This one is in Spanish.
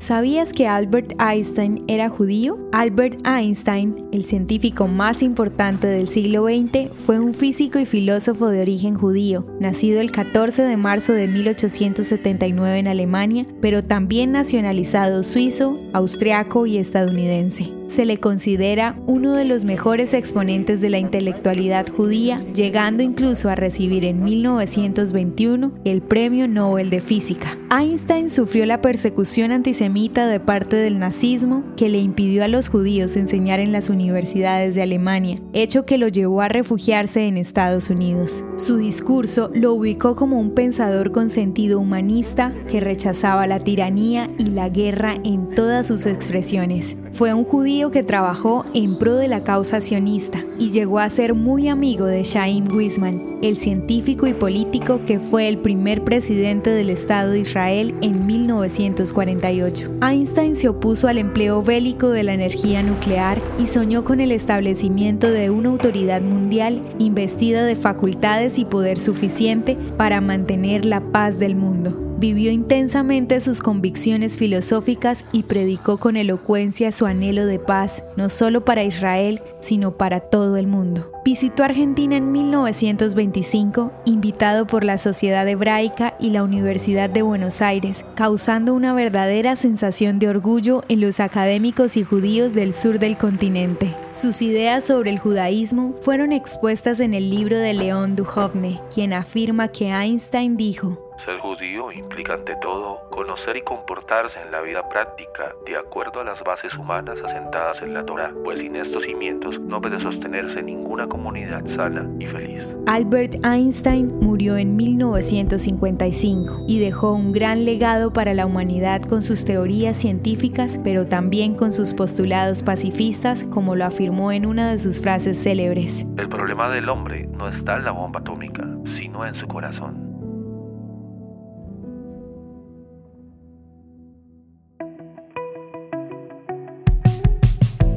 ¿Sabías que Albert Einstein era judío? Albert Einstein, el científico más importante del siglo XX, fue un físico y filósofo de origen judío, nacido el 14 de marzo de 1879 en Alemania, pero también nacionalizado suizo, austriaco y estadounidense se le considera uno de los mejores exponentes de la intelectualidad judía, llegando incluso a recibir en 1921 el Premio Nobel de Física. Einstein sufrió la persecución antisemita de parte del nazismo que le impidió a los judíos enseñar en las universidades de Alemania, hecho que lo llevó a refugiarse en Estados Unidos. Su discurso lo ubicó como un pensador con sentido humanista que rechazaba la tiranía y la guerra en todas sus expresiones. Fue un judío que trabajó en pro de la causa sionista y llegó a ser muy amigo de Chaim Weizmann, el científico y político que fue el primer presidente del Estado de Israel en 1948. Einstein se opuso al empleo bélico de la energía nuclear y soñó con el establecimiento de una autoridad mundial investida de facultades y poder suficiente para mantener la paz del mundo vivió intensamente sus convicciones filosóficas y predicó con elocuencia su anhelo de paz, no solo para Israel, sino para todo el mundo. Visitó Argentina en 1925, invitado por la Sociedad Hebraica y la Universidad de Buenos Aires, causando una verdadera sensación de orgullo en los académicos y judíos del sur del continente. Sus ideas sobre el judaísmo fueron expuestas en el libro de León Duhovne, quien afirma que Einstein dijo, ser judío implica ante todo conocer y comportarse en la vida práctica de acuerdo a las bases humanas asentadas en la Torah, pues sin estos cimientos no puede sostenerse ninguna comunidad sana y feliz. Albert Einstein murió en 1955 y dejó un gran legado para la humanidad con sus teorías científicas, pero también con sus postulados pacifistas, como lo afirmó en una de sus frases célebres. El problema del hombre no está en la bomba atómica, sino en su corazón.